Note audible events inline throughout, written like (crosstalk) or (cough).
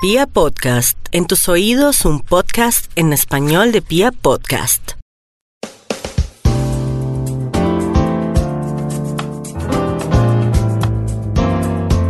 Pia Podcast, en tus oídos un podcast en español de Pia Podcast.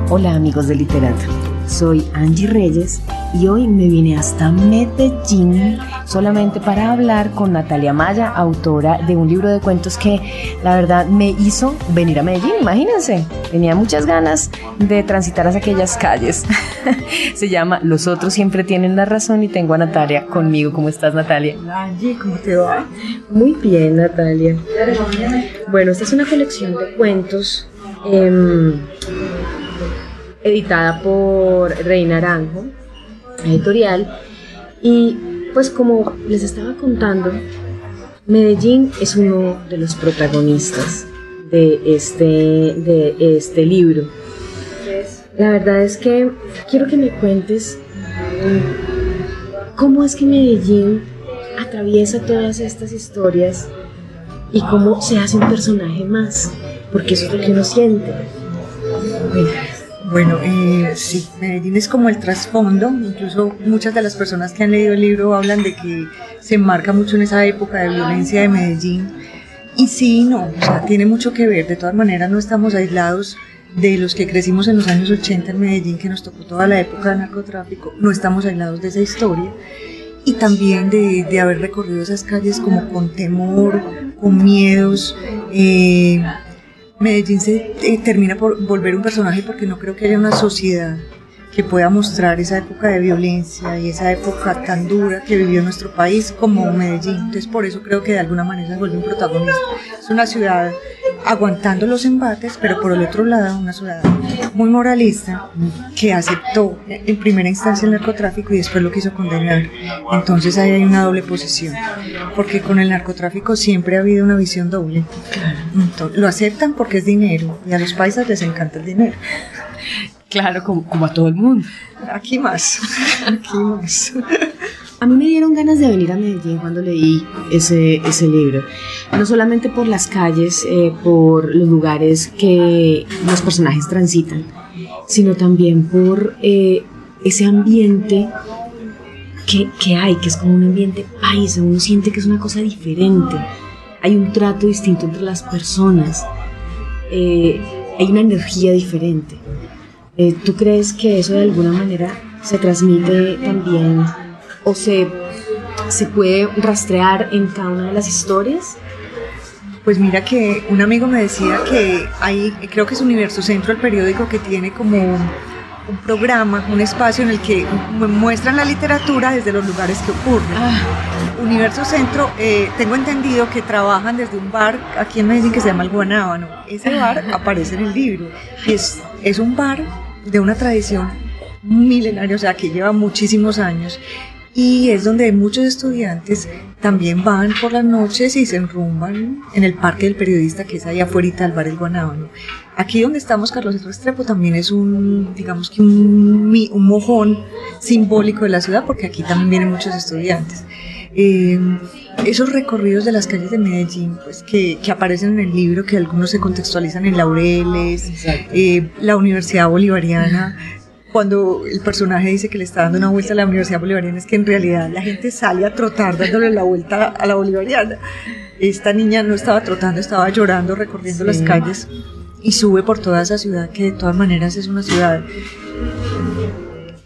Hola amigos de literato, soy Angie Reyes y hoy me vine hasta Medellín solamente para hablar con Natalia Maya, autora de un libro de cuentos que la verdad me hizo venir a Medellín, imagínense, tenía muchas ganas de transitar hacia aquellas calles. (laughs) Se llama Los otros siempre tienen la razón y tengo a Natalia conmigo. ¿Cómo estás Natalia? ¿cómo te va? Muy bien Natalia. Bueno, esta es una colección de cuentos. Em, editada por Reina Aranjo, editorial. Y pues como les estaba contando, Medellín es uno de los protagonistas de este, de este libro. La verdad es que quiero que me cuentes cómo es que Medellín atraviesa todas estas historias y cómo se hace un personaje más, porque eso es lo que uno siente. Bueno, eh, sí, Medellín es como el trasfondo, incluso muchas de las personas que han leído el libro hablan de que se enmarca mucho en esa época de violencia de Medellín. Y sí, no, o sea, tiene mucho que ver, de todas maneras no estamos aislados de los que crecimos en los años 80 en Medellín, que nos tocó toda la época del narcotráfico, no estamos aislados de esa historia. Y también de, de haber recorrido esas calles como con temor, con miedos, eh, Medellín se eh, termina por volver un personaje porque no creo que haya una sociedad que pueda mostrar esa época de violencia y esa época tan dura que vivió nuestro país como Medellín. Entonces por eso creo que de alguna manera se vuelve un protagonista. Es una ciudad aguantando los embates, pero por el otro lado una ciudad muy moralista que aceptó en primera instancia el narcotráfico y después lo quiso condenar. Entonces ahí hay una doble posición, porque con el narcotráfico siempre ha habido una visión doble. lo aceptan porque es dinero y a los paisas les encanta el dinero. Claro, como, como a todo el mundo. Aquí más, aquí más. A mí me dieron ganas de venir a Medellín cuando leí ese, ese libro. No solamente por las calles, eh, por los lugares que los personajes transitan, sino también por eh, ese ambiente que, que, hay, que es como un ambiente paisa. Uno siente que es una cosa diferente. Hay un trato distinto entre las personas. Eh, hay una energía diferente. ¿Tú crees que eso de alguna manera se transmite también o se, se puede rastrear en cada una de las historias? Pues mira que un amigo me decía que hay, creo que es Universo Centro, el periódico que tiene como un programa, un espacio en el que muestran la literatura desde los lugares que ocurren. Ah. Universo Centro, eh, tengo entendido que trabajan desde un bar aquí en Medellín que se llama El Guanábano. Ese bar (laughs) aparece en el libro. Es, es un bar de una tradición milenaria, o sea, que lleva muchísimos años y es donde muchos estudiantes también van por las noches y se enrumban en el Parque del Periodista, que es ahí afuera del bar El Guanábano. Aquí donde estamos, Carlos Restrepo, también es un, digamos que un, un mojón simbólico de la ciudad, porque aquí también vienen muchos estudiantes. Eh, esos recorridos de las calles de Medellín, pues que, que, aparecen en el libro, que algunos se contextualizan en Laureles, eh, la Universidad Bolivariana, cuando el personaje dice que le está dando una vuelta a la Universidad Bolivariana, es que en realidad la gente sale a trotar dándole la vuelta a la Bolivariana. Esta niña no estaba trotando, estaba llorando, recorriendo las calles y sube por toda esa ciudad, que de todas maneras es una ciudad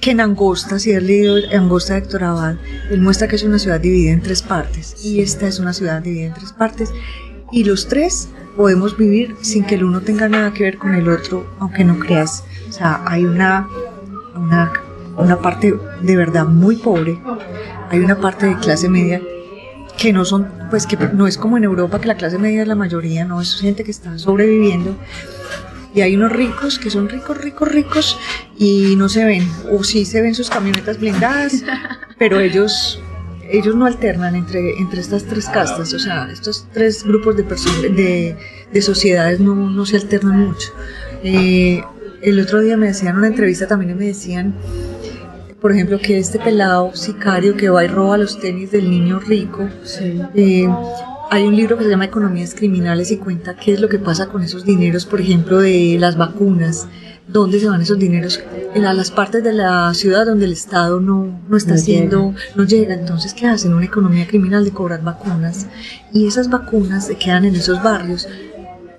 que en Angosta, si has leído Angosta de Héctor Abad, él muestra que es una ciudad dividida en tres partes y esta es una ciudad dividida en tres partes y los tres podemos vivir sin que el uno tenga nada que ver con el otro, aunque no creas. O sea, hay una una, una parte de verdad muy pobre, hay una parte de clase media que no son, pues que no es como en Europa que la clase media es la mayoría, no, es gente que está sobreviviendo. Y hay unos ricos que son ricos, ricos, ricos y no se ven, o sí se ven sus camionetas blindadas, (laughs) pero ellos ellos no alternan entre, entre estas tres castas, o sea, estos tres grupos de, de, de sociedades no, no, se alternan mucho. Eh, el otro día me hacían una entrevista también y me decían, por ejemplo, que este pelado sicario que va y roba los tenis del niño rico, eh, hay un libro que se llama Economías Criminales y cuenta qué es lo que pasa con esos dineros, por ejemplo, de las vacunas dónde se van esos dineros, en las partes de la ciudad donde el Estado no, no está haciendo, no llega. Entonces, ¿qué hacen? Una economía criminal de cobrar vacunas y esas vacunas se quedan en esos barrios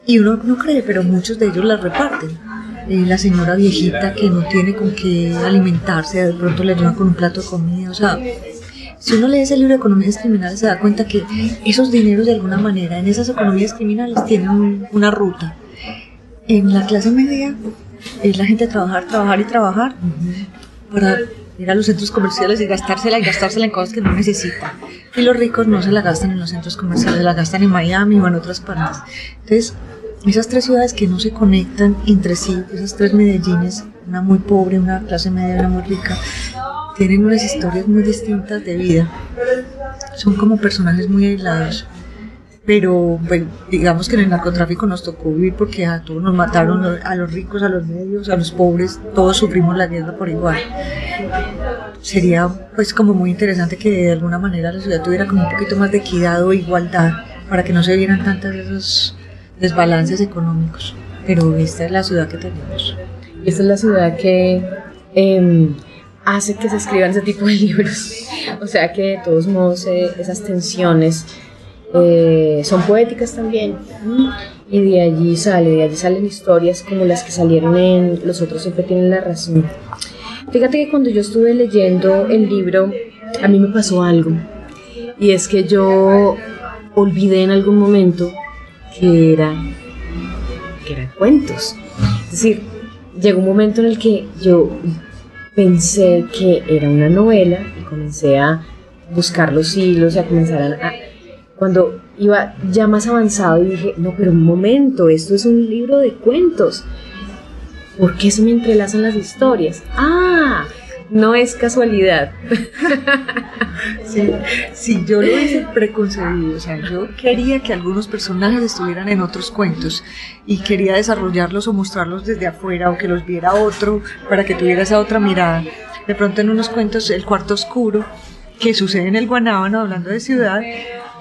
y uno no cree, pero muchos de ellos las reparten. Eh, la señora viejita que no tiene con qué alimentarse, de pronto le ayudan con un plato de comida, o sea, si uno lee ese libro de economías criminales se da cuenta que esos dineros de alguna manera en esas economías criminales tienen una ruta. En la clase media es la gente trabajar, trabajar y trabajar para ir a los centros comerciales y gastársela y gastársela en cosas que no necesita. Y los ricos no se la gastan en los centros comerciales, la gastan en Miami o en otras partes. Entonces, esas tres ciudades que no se conectan entre sí, esas tres Medellines, una muy pobre, una clase media, una muy rica, tienen unas historias muy distintas de vida. Son como personajes muy aislados. Pero digamos que en el narcotráfico nos tocó vivir porque a todos nos mataron, a los ricos, a los medios, a los pobres, todos sufrimos la guerra por igual. Sería pues como muy interesante que de alguna manera la ciudad tuviera como un poquito más de equidad o igualdad para que no se vieran tantos esos desbalances económicos. Pero esta es la ciudad que tenemos. Esta es la ciudad que em, hace que se escriban ese tipo de (laughs) libros. O sea que de todos modos eh, esas tensiones eh, son poéticas también. Y de allí sale, de allí salen historias como las que salieron en Los otros siempre tienen la razón. Fíjate que cuando yo estuve leyendo el libro, a mí me pasó algo. Y es que yo olvidé en algún momento que era que eran cuentos. Es decir, llegó un momento en el que yo pensé que era una novela y comencé a buscar los hilos y a comenzar a, Cuando iba ya más avanzado y dije, no, pero un momento, esto es un libro de cuentos. ¿Por qué se me entrelazan las historias? Ah, no es casualidad. Sí, yo lo hice preconcebido, o sea, yo quería que algunos personajes estuvieran en otros cuentos y quería desarrollarlos o mostrarlos desde afuera o que los viera otro para que tuviera esa otra mirada. De pronto en unos cuentos, El cuarto oscuro, que sucede en el Guanábano, hablando de ciudad,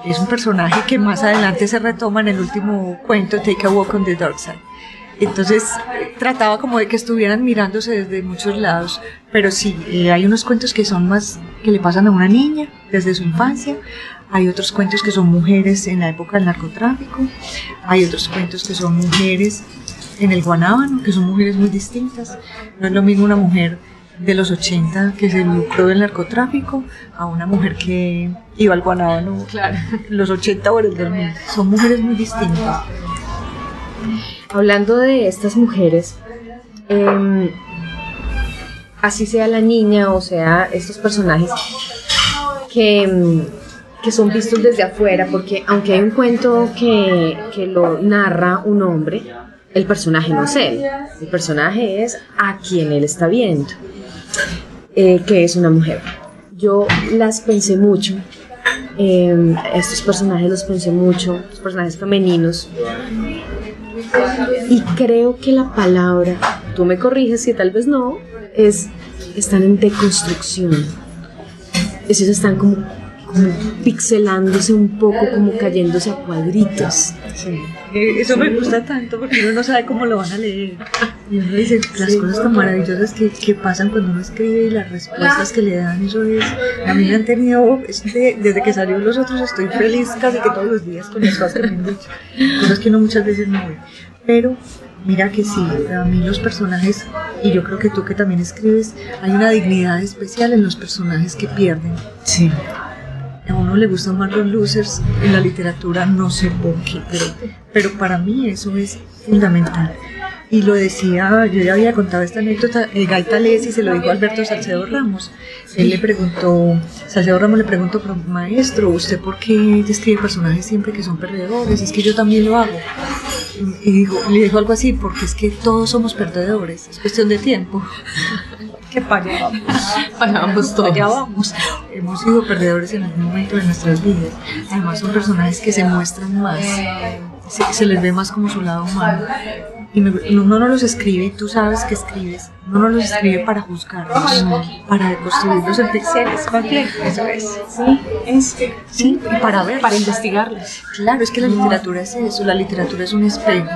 es un personaje que más adelante se retoma en el último cuento, Take a Walk on the Dark Side entonces trataba como de que estuvieran mirándose desde muchos lados, pero sí, eh, hay unos cuentos que son más que le pasan a una niña desde su infancia, hay otros cuentos que son mujeres en la época del narcotráfico, hay otros cuentos que son mujeres en el Guanábano, que son mujeres muy distintas. No es lo mismo una mujer de los 80 que se lucró del narcotráfico a una mujer que iba al Guanábano claro. los 80 o el 2000. Son mujeres muy distintas hablando de estas mujeres, em, así sea la niña o sea estos personajes que, em, que, son vistos desde afuera, porque aunque hay un cuento que, que lo narra un hombre, el personaje no es él, el personaje es a quien él está viendo, eh, que es una mujer. Yo las pensé mucho, eh, estos personajes los pensé mucho, los personajes femeninos, y creo que la palabra, tú me corriges si tal vez no, es están en deconstrucción. Esos están como, pixelándose un poco, como cayéndose a cuadritos. Eh, eso me gusta tanto porque uno no sabe cómo lo van a leer. Y uno dice las cosas tan maravillosas que, que, pasan cuando uno escribe y las respuestas que le dan. Eso es. A mí me han tenido, desde que salió Los Otros, estoy feliz casi que todos los días con las cosas que me han dicho. Cosas que uno muchas veces no ve. Pero mira que sí, a mí los personajes, y yo creo que tú que también escribes, hay una dignidad especial en los personajes que pierden. Sí. Uno le gustan más los losers en la literatura, no sé por qué, pero, pero para mí eso es fundamental. Y lo decía, yo ya había contado esta anécdota, el Gaita y se lo dijo Alberto Salcedo Ramos. Él le preguntó, Salcedo Ramos le preguntó, maestro, ¿usted por qué describe personajes siempre que son perdedores? Es que yo también lo hago. Y dijo, le dijo algo así, porque es que todos somos perdedores, es cuestión de tiempo. Que allá vamos. todos. Allá vamos. Hemos sido perdedores en algún momento de nuestras vidas. Además son personajes que se muestran más, se, se les ve más como su lado humano y uno no los escribe, tú sabes que escribes, uno no los escribe para juzgarlos, para construirlos en pixeles, eso es. Sí, es. Sí, para ver. Para investigarlos. Claro, es que la literatura es eso, la literatura es un espejo.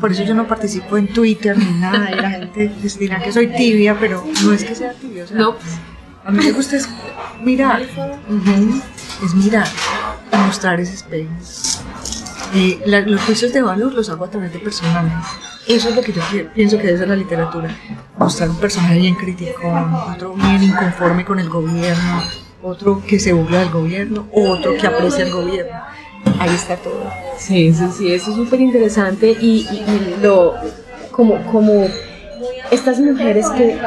Por eso yo no participo en Twitter ni nada. Y la gente pues, dirá que soy tibia, pero no es que sea tibia. O sea, No. A mí me gusta es mirar. Es mirar y mostrar ese espejo. Eh, la- los juicios de valor los hago a través de personajes. Eso es lo que yo pi- pienso que debe ser la literatura. Mostrar un personaje bien crítico, otro bien inconforme con el gobierno, otro que se burla del gobierno, otro que aprecia el gobierno. Ahí está todo. Sí, sí, sí, eso es súper interesante y, lo como, como estas mujeres que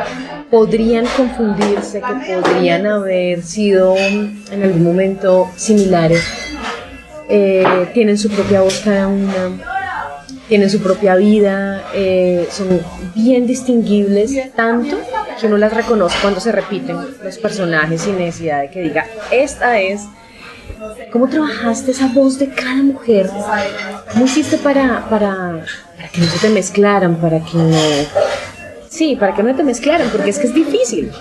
podrían confundirse, que podrían haber sido en algún momento similares, eh, tienen su propia voz cada una, tienen su propia vida, eh, son bien distinguibles, tanto que uno las reconoce cuando se repiten los personajes sin necesidad de que diga, esta es ¿Cómo trabajaste esa voz de cada mujer? ¿Cómo hiciste para, para, para que no se te mezclaran, para que no... Sí, para que no te mezclaran, porque es que es difícil.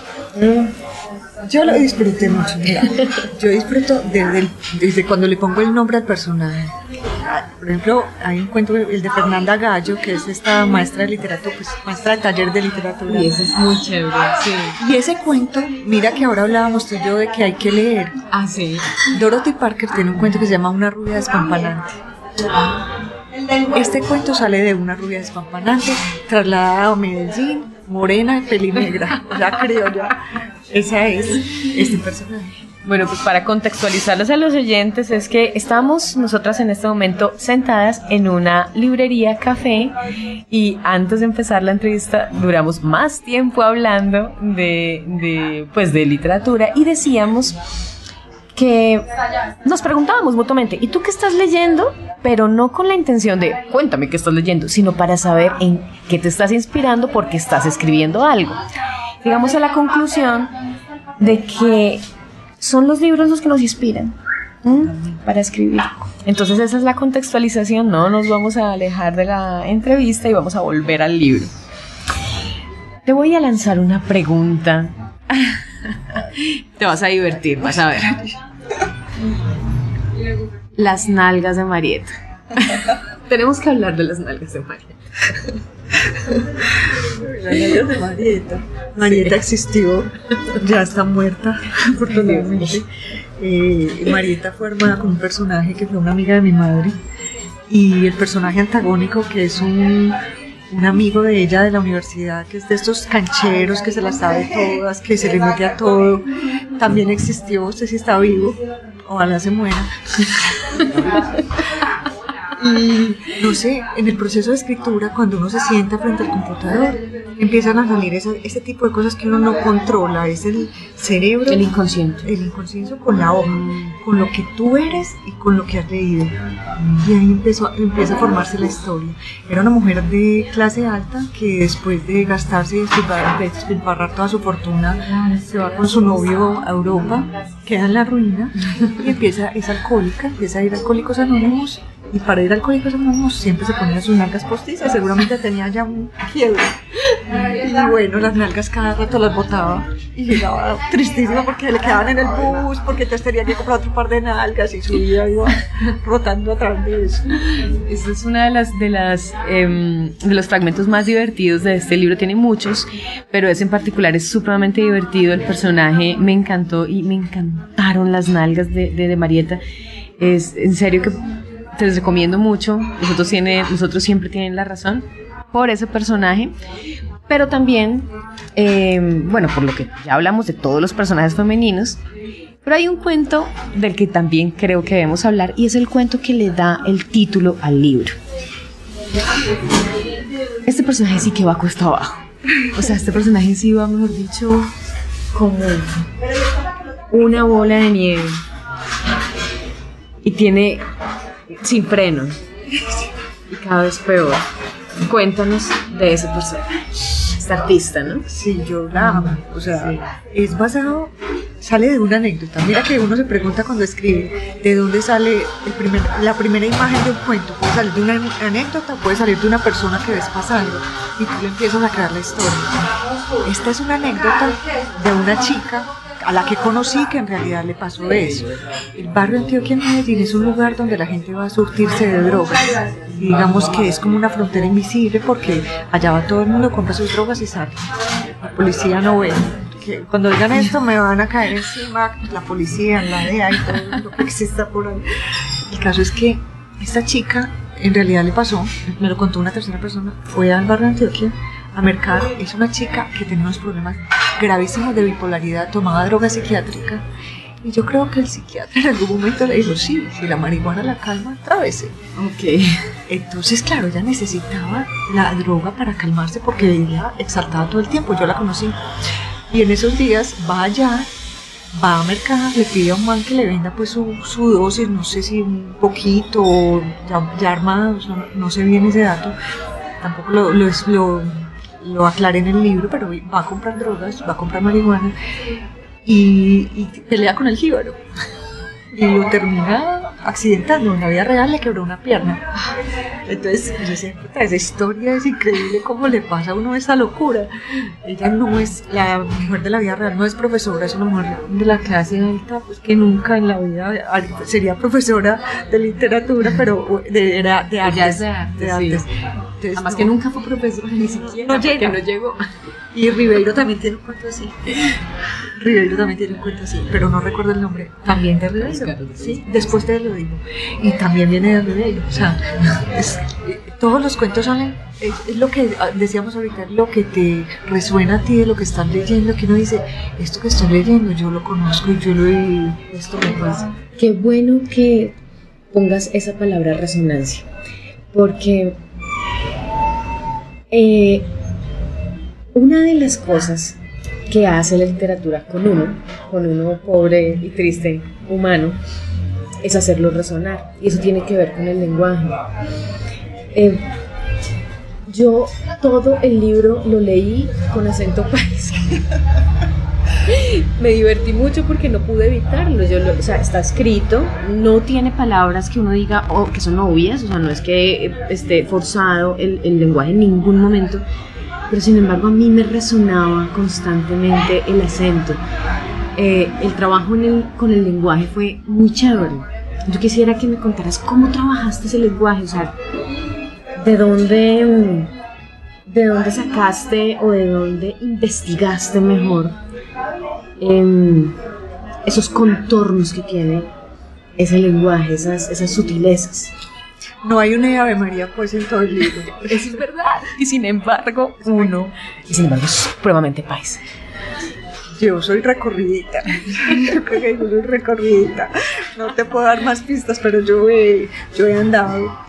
Yo lo disfruté mucho, mira. Yo disfruto desde, el- desde cuando le pongo el nombre al personaje. Ah, Por ejemplo, hay un cuento, el de Fernanda Gallo, que es esta maestra de literatura, pues maestra del taller de literatura. Y eso es muy chévere, sí. Y ese cuento, mira que ahora hablábamos tú y yo de que hay que leer. Ah, sí. Dorothy Parker tiene un cuento que se llama Una rubia despampanante. Este cuento sale de una rubia despampanante, trasladada a Medellín, morena, pelinegra, o sea, criolla. Esa es este personaje. Bueno, pues para contextualizarlos a los oyentes es que estamos nosotras en este momento sentadas en una librería café y antes de empezar la entrevista duramos más tiempo hablando de, de, pues de literatura y decíamos que nos preguntábamos mutuamente, ¿y tú qué estás leyendo? Pero no con la intención de, cuéntame qué estás leyendo, sino para saber en qué te estás inspirando porque estás escribiendo algo. Llegamos a la conclusión de que son los libros los que nos inspiran para escribir. Entonces esa es la contextualización, no nos vamos a alejar de la entrevista y vamos a volver al libro. Te voy a lanzar una pregunta. (laughs) Te vas a divertir, vas a ver. Las nalgas de Marieta. (laughs) Tenemos que hablar de las nalgas de Marieta. (laughs) La novia de Marieta. Marieta existió, ya está muerta, (laughs) afortunadamente. Eh, Marieta fue armada con un personaje que fue una amiga de mi madre. Y el personaje antagónico, que es un, un amigo de ella de la universidad, que es de estos cancheros que se las sabe todas, que se le mete a todo, también existió, no sé si está vivo, ojalá se muera. (laughs) Yeah. Y no sé, en el proceso de escritura, cuando uno se sienta frente al computador, empiezan a salir esa- ese tipo de cosas que uno no controla. Es el cerebro, El inconsciente. el inconsciente con la hoja, con lo que tú eres y con lo que has leído. Y ahí empezó, empieza a formarse la historia. Era una mujer de clase alta que después de gastarse y despilfarrar, de despilfarrar toda su fortuna, se va con su novio a Europa, queda en la ruina y empieza, es alcohólica, empieza a ir a Alcohólicos Anónimos. Y para ir a Alcohólicos Anónimos siempre se ponía sus nalgas postizas, seguramente tenía ya un quiebre. Y bueno, las nalgas cada rato las botaba y llegaba tristísima porque le quedaban en el bus, porque entonces tenía que comprar otro par de nalgas y subía iba rotando a través de eso. Esta es una de las de las em, de los fragmentos más divertidos de este libro. Tiene muchos, pero ese en particular es supremamente divertido. El personaje me encantó y me encantaron las nalgas de, de, de Marieta. Es en serio que te les recomiendo mucho. Nosotros tiene, nosotros siempre tienen la razón por ese personaje. Pero también, em, bueno, por lo que ya hablamos de todos los personajes femeninos, pero hay un cuento del que también creo que debemos hablar y es el cuento que le da el título al libro. Este personaje sí que va cuesta abajo. O sea, este personaje sí va, mejor dicho, como una bola de nieve. Y tiene sin freno. Y cada vez peor. Cuéntanos de ese personaje. Este artista, ¿no? Sí, yo la amo. O sea, es basado, sale de una anécdota. Mira que uno se pregunta cuando escribe de dónde sale el primer, la primera imagen de un cuento. Puede salir de una anécdota, puede salir de una persona que ves pasando y tú le empiezas a crear la historia. Esta es una anécdota de una chica a la que conocí que en realidad le pasó eso. El barrio Antioquia en Medellín es un lugar donde la gente va a surtirse de drogas. Y digamos que es como una frontera invisible porque allá va todo el mundo, compra sus drogas y sale. La policía no ve. Cuando digan esto me van a caer encima la policía, la DEA y todo lo (laughs) que exista por ahí. El caso es que esta chica en realidad le pasó, me lo contó una tercera persona, fue al barrio de Antioquia a mercar, es una chica que tenía unos problemas gravísimos de bipolaridad, tomaba droga psiquiátrica y yo creo que el psiquiatra en algún momento le dijo, sí, si la marihuana la calma, travese. Ok. Entonces, claro, ella necesitaba la droga para calmarse porque ella exaltaba todo el tiempo, yo la conocí. Y en esos días va allá va a mercar, le pide a un man que le venda pues su, su dosis, no sé si un poquito ya, ya armado, no, no, sé bien ese dato, tampoco lo, lo, lo, lo, aclaré en el libro, pero va a comprar drogas, va a comprar marihuana y, y pelea con el jíbaro y lo termina accidentando. En la vida real le quebró una pierna. Entonces, yo decía, esa historia es increíble cómo le pasa a uno esa locura. Ella no es, la mujer de la vida real no es profesora, es una mujer de la clase alta, pues que nunca en la vida sería profesora de literatura, pero de, era de artes. de artes, de artes. Sí. Entonces, Además no, que nunca fue profesora, ni siquiera, no llega. no llegó. Y Ribeiro también tiene un cuento así. Ribeiro también tiene un cuento así, pero no recuerdo el nombre. También de Ribeiro. Sí, después te lo digo. Y también viene de Ribeiro. O sea, (laughs) es, todos los cuentos salen, es, es, lo que decíamos ahorita, lo que te resuena a ti de lo que estás leyendo, que uno dice, esto que estoy leyendo yo lo conozco y yo lo he esto me pasa. Qué bueno que pongas esa palabra resonancia, porque eh, una de las cosas que hace la literatura con uno, con uno pobre y triste humano, es hacerlo resonar. Y eso tiene que ver con el lenguaje. Eh, yo todo el libro lo leí con acento país. (laughs) Me divertí mucho porque no pude evitarlo. Yo lo, o sea, está escrito, no tiene palabras que uno diga oh, que son obvias, o sea, no es que esté forzado el, el lenguaje en ningún momento pero sin embargo a mí me resonaba constantemente el acento. Eh, el trabajo en el, con el lenguaje fue muy chévere. Yo quisiera que me contaras cómo trabajaste ese lenguaje, o sea, de dónde, de dónde sacaste o de dónde investigaste mejor eh, esos contornos que tiene ese lenguaje, esas, esas sutilezas. No hay una Ave María pues en todo el libro. (laughs) Eso es verdad. Y sin embargo, uno. Y sin embargo, es supremamente país. Yo soy recorridita. (laughs) Yo creo que yo soy recorridita. No te puedo dar más pistas, pero yo he, yo he andado.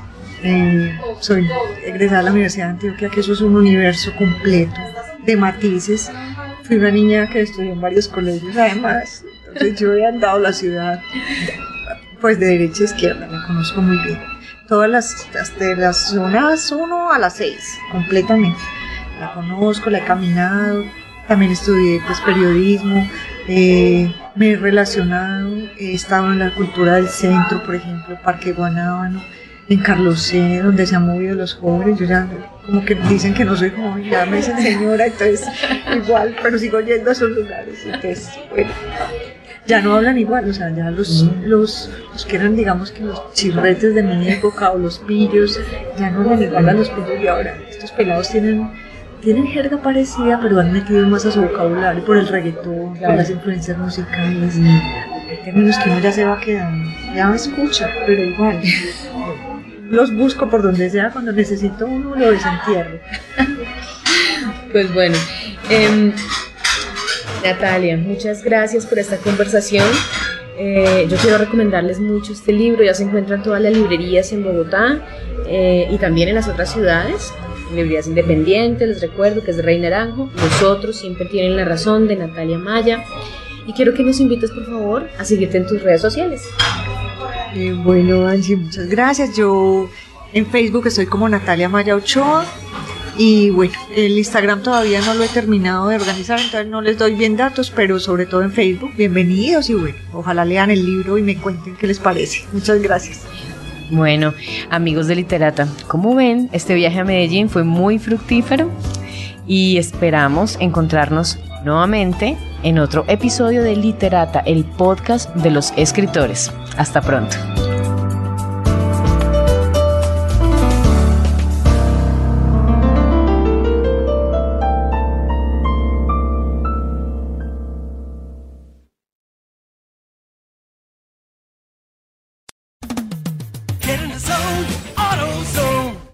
Eh, soy egresada de la Universidad de Antioquia, que eso es un universo completo de matices. Fui una niña que estudió en varios colegios, además. Entonces yo he andado la ciudad, pues de derecha a izquierda, la conozco muy bien todas las, de las zonas 1 a las 6, completamente. La conozco, la he caminado, también estudié pues, periodismo, eh, me he relacionado, he estado en la cultura del centro, por ejemplo, Parque Guanábano, en Carlos C, donde se han movido los jóvenes, yo ya como que dicen que no soy joven, ya me dicen señora, entonces igual, pero sigo yendo a esos lugares, entonces, bueno, ya no hablan igual, o sea, ya los, los, los que eran, digamos que los chirretes de mi época o los pillos, ya no hablan igual a los pillos de ahora. Estos pelados tienen, tienen jerga parecida, pero han metido más a su vocabulario por el reggaetón, claro. por las influencias musicales. Hay términos que uno ya se va quedando, ya me escucha, pero igual. (laughs) Los busco por donde sea, cuando necesito uno lo desentierro. Pues bueno, eh, Natalia, muchas gracias por esta conversación. Eh, yo quiero recomendarles mucho este libro, ya se encuentra en todas las librerías en Bogotá eh, y también en las otras ciudades, librerías independientes, les recuerdo que es de Rey Naranjo, nosotros siempre tienen la razón de Natalia Maya y quiero que nos invites por favor a seguirte en tus redes sociales. Eh, bueno Angie, muchas gracias, yo en Facebook estoy como Natalia Maya Ochoa, y bueno, el Instagram todavía no lo he terminado de organizar, entonces no les doy bien datos, pero sobre todo en Facebook, bienvenidos y bueno, ojalá lean el libro y me cuenten qué les parece. Muchas gracias. Bueno, amigos de Literata, como ven, este viaje a Medellín fue muy fructífero y esperamos encontrarnos nuevamente en otro episodio de Literata, el podcast de los escritores. Hasta pronto.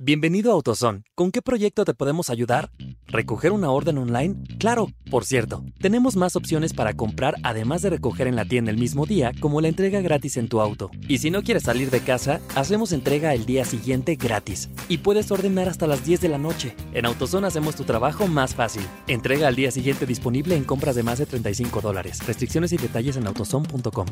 Bienvenido a AutoZone. ¿Con qué proyecto te podemos ayudar? ¿Recoger una orden online? Claro, por cierto, tenemos más opciones para comprar además de recoger en la tienda el mismo día, como la entrega gratis en tu auto. Y si no quieres salir de casa, hacemos entrega el día siguiente gratis. Y puedes ordenar hasta las 10 de la noche. En AutoZone hacemos tu trabajo más fácil. Entrega al día siguiente disponible en compras de más de 35 dólares. Restricciones y detalles en autozone.com.